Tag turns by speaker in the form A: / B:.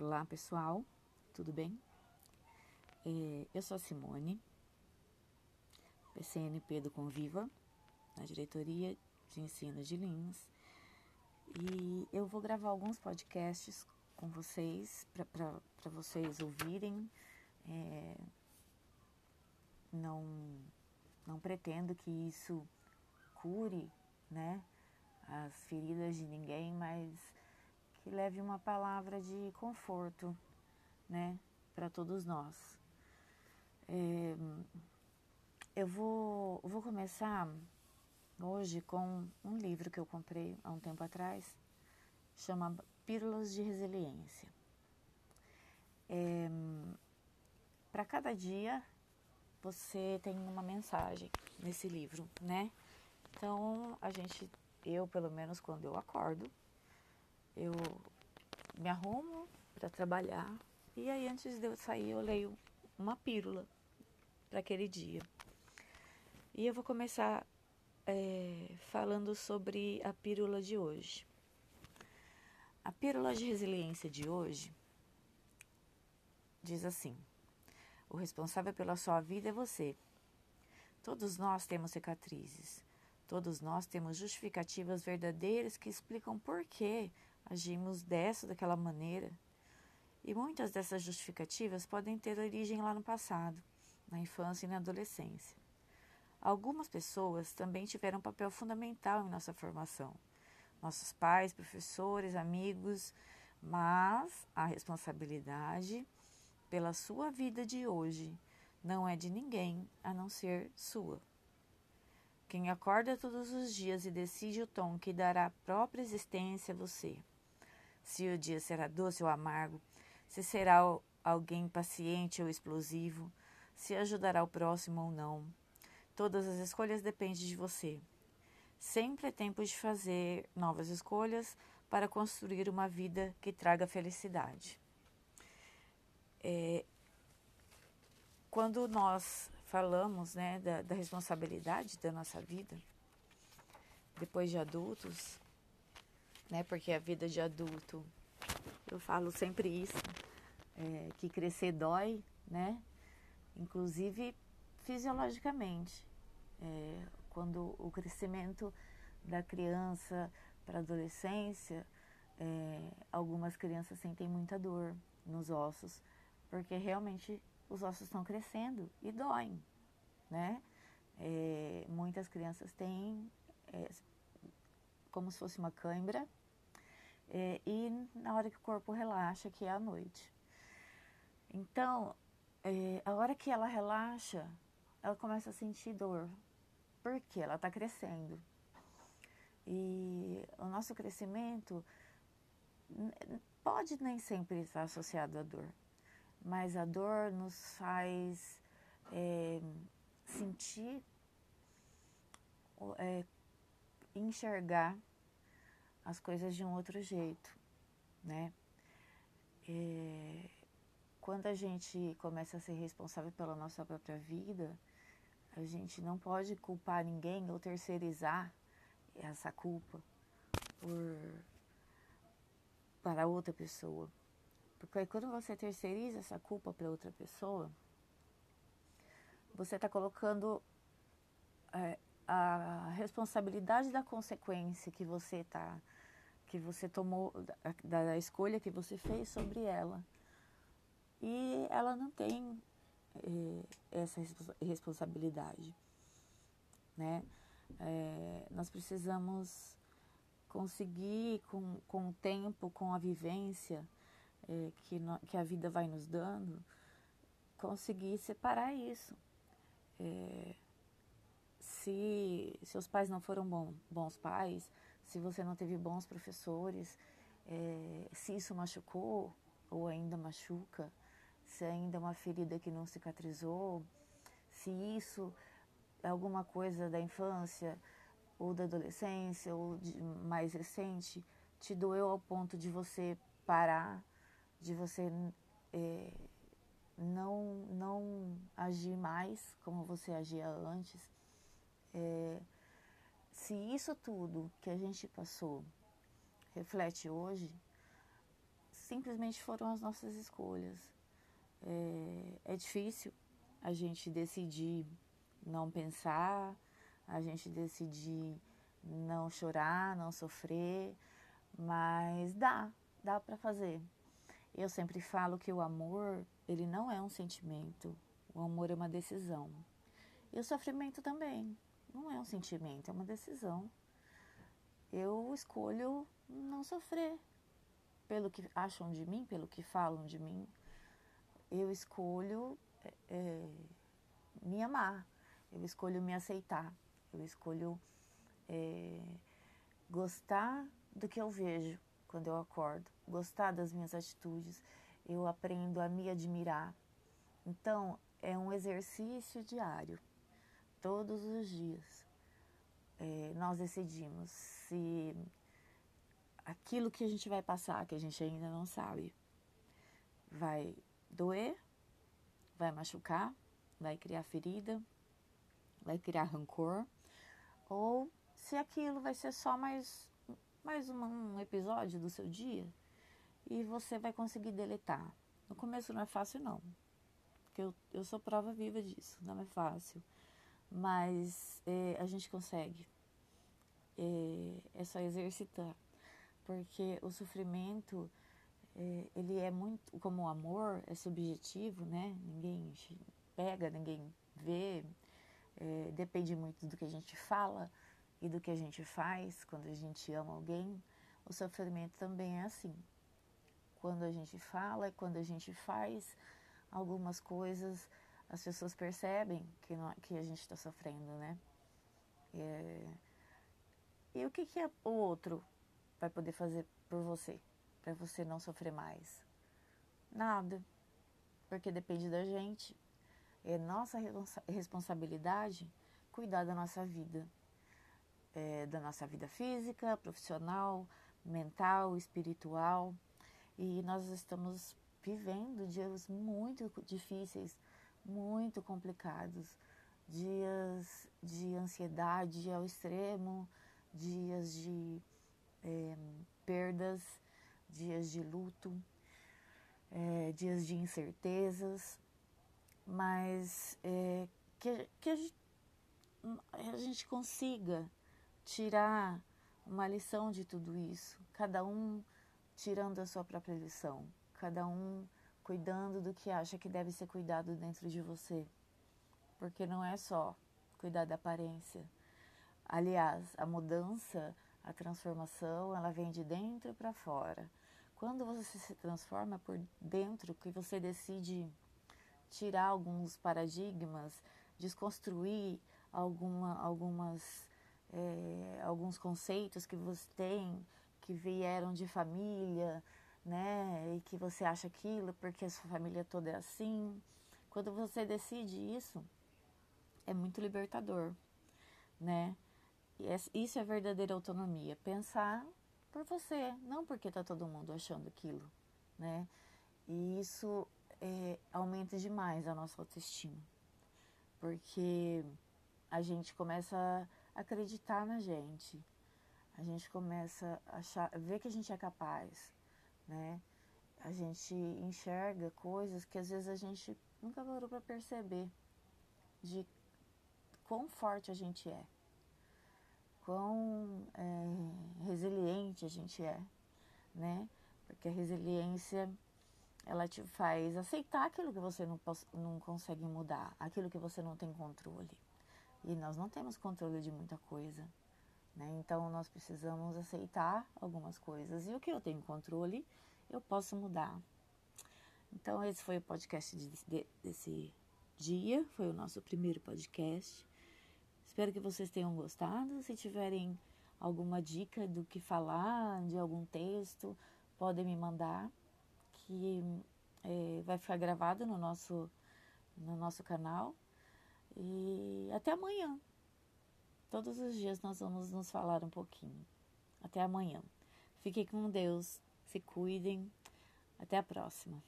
A: Olá pessoal, tudo bem? É, eu sou a Simone, PCNP do Conviva, na diretoria de ensino de Lins, e eu vou gravar alguns podcasts com vocês, para vocês ouvirem. É, não, não pretendo que isso cure né, as feridas de ninguém, mas que leve uma palavra de conforto né, para todos nós. É, eu vou, vou começar hoje com um livro que eu comprei há um tempo atrás, chama Pílulas de Resiliência. É, para cada dia você tem uma mensagem nesse livro, né? Então a gente, eu pelo menos quando eu acordo, eu me arrumo para trabalhar e aí antes de eu sair eu leio uma pílula para aquele dia. E eu vou começar é, falando sobre a pílula de hoje. A pílula de resiliência de hoje diz assim: O responsável pela sua vida é você. Todos nós temos cicatrizes. Todos nós temos justificativas verdadeiras que explicam por que agimos dessa ou daquela maneira. E muitas dessas justificativas podem ter origem lá no passado, na infância e na adolescência. Algumas pessoas também tiveram um papel fundamental em nossa formação nossos pais, professores, amigos, mas a responsabilidade pela sua vida de hoje não é de ninguém a não ser sua. Quem acorda todos os dias e decide o tom que dará a própria existência a você. Se o dia será doce ou amargo, se será alguém paciente ou explosivo, se ajudará o próximo ou não. Todas as escolhas dependem de você. Sempre é tempo de fazer novas escolhas para construir uma vida que traga felicidade. É, quando nós falamos né, da, da, responsabilidade da nossa vida, depois de adultos, né, porque a vida de adulto, eu falo sempre isso, é, que crescer dói, né? Inclusive fisiologicamente. É, quando o crescimento da criança para a adolescência, é, algumas crianças sentem muita dor nos ossos, porque realmente os ossos estão crescendo e doem, né? É, muitas crianças têm é, como se fosse uma cãibra é, e na hora que o corpo relaxa, que é à noite. Então, é, a hora que ela relaxa, ela começa a sentir dor, porque ela está crescendo. E o nosso crescimento pode nem sempre estar associado à dor, mas a dor nos faz é, sentir, é, enxergar as coisas de um outro jeito, né? É, quando a gente começa a ser responsável pela nossa própria vida, a gente não pode culpar ninguém ou terceirizar essa culpa por para outra pessoa. Porque quando você terceiriza essa culpa para outra pessoa, você está colocando é, a responsabilidade da consequência que você tá, que você tomou, da, da escolha que você fez sobre ela. E ela não tem eh, essa responsabilidade, né? É, nós precisamos conseguir com, com o tempo, com a vivência é, que, no, que a vida vai nos dando, conseguir separar isso. É, se seus pais não foram bom, bons pais, se você não teve bons professores, é, se isso machucou ou ainda machuca, se ainda é uma ferida que não cicatrizou, se isso é alguma coisa da infância ou da adolescência ou mais recente te doeu ao ponto de você parar, de você é, não, não agir mais como você agia antes. É, se isso tudo que a gente passou reflete hoje, simplesmente foram as nossas escolhas. É, é difícil a gente decidir não pensar, a gente decidir não chorar, não sofrer, mas dá, dá para fazer. Eu sempre falo que o amor, ele não é um sentimento, o amor é uma decisão. E o sofrimento também, não é um sentimento, é uma decisão. Eu escolho não sofrer pelo que acham de mim, pelo que falam de mim. Eu escolho é, me amar, eu escolho me aceitar, eu escolho é, gostar do que eu vejo quando eu acordo, gostar das minhas atitudes, eu aprendo a me admirar. Então, é um exercício diário, todos os dias. É, nós decidimos se aquilo que a gente vai passar, que a gente ainda não sabe, vai doer, vai machucar, vai criar ferida, vai criar rancor, ou se aquilo vai ser só mais, mais um episódio do seu dia e você vai conseguir deletar. No começo não é fácil, não, porque eu, eu sou prova viva disso, não é fácil, mas é, a gente consegue. É, é só exercitar, porque o sofrimento é, ele é muito como o amor é subjetivo né ninguém pega ninguém vê é, depende muito do que a gente fala e do que a gente faz quando a gente ama alguém, o sofrimento também é assim. Quando a gente fala quando a gente faz algumas coisas, as pessoas percebem que, não, que a gente está sofrendo, né? É, e o que, que o outro vai poder fazer por você, para você não sofrer mais? Nada, porque depende da gente. É nossa responsabilidade cuidar da nossa vida, é, da nossa vida física, profissional, mental, espiritual. E nós estamos vivendo dias muito difíceis, muito complicados, dias de ansiedade ao extremo, dias de é, perdas, dias de luto, é, dias de incertezas. Mas é, que, que a, gente, a gente consiga tirar uma lição de tudo isso, cada um tirando a sua própria lição, cada um cuidando do que acha que deve ser cuidado dentro de você, porque não é só cuidar da aparência. Aliás, a mudança, a transformação, ela vem de dentro para fora. Quando você se transforma por dentro, que você decide tirar alguns paradigmas, desconstruir alguma, algumas, é, alguns conceitos que você tem, que vieram de família, né? E que você acha aquilo porque a sua família toda é assim. Quando você decide isso, é muito libertador, né? E isso é verdadeira autonomia. Pensar por você, não porque está todo mundo achando aquilo, né? E isso é, aumenta demais a nossa autoestima, porque a gente começa a acreditar na gente, a gente começa a achar, ver que a gente é capaz, né? A gente enxerga coisas que às vezes a gente nunca parou para perceber de quão forte a gente é, quão é, resiliente a gente é, né? Porque a resiliência ela te faz aceitar aquilo que você não, não consegue mudar, aquilo que você não tem controle. E nós não temos controle de muita coisa. Né? Então nós precisamos aceitar algumas coisas. E o que eu tenho controle, eu posso mudar. Então esse foi o podcast de, de, desse dia, foi o nosso primeiro podcast. Espero que vocês tenham gostado. Se tiverem alguma dica do que falar, de algum texto, podem me mandar que é, vai ficar gravado no nosso, no nosso canal. E até amanhã. Todos os dias nós vamos nos falar um pouquinho. Até amanhã. Fiquem com Deus, se cuidem. Até a próxima.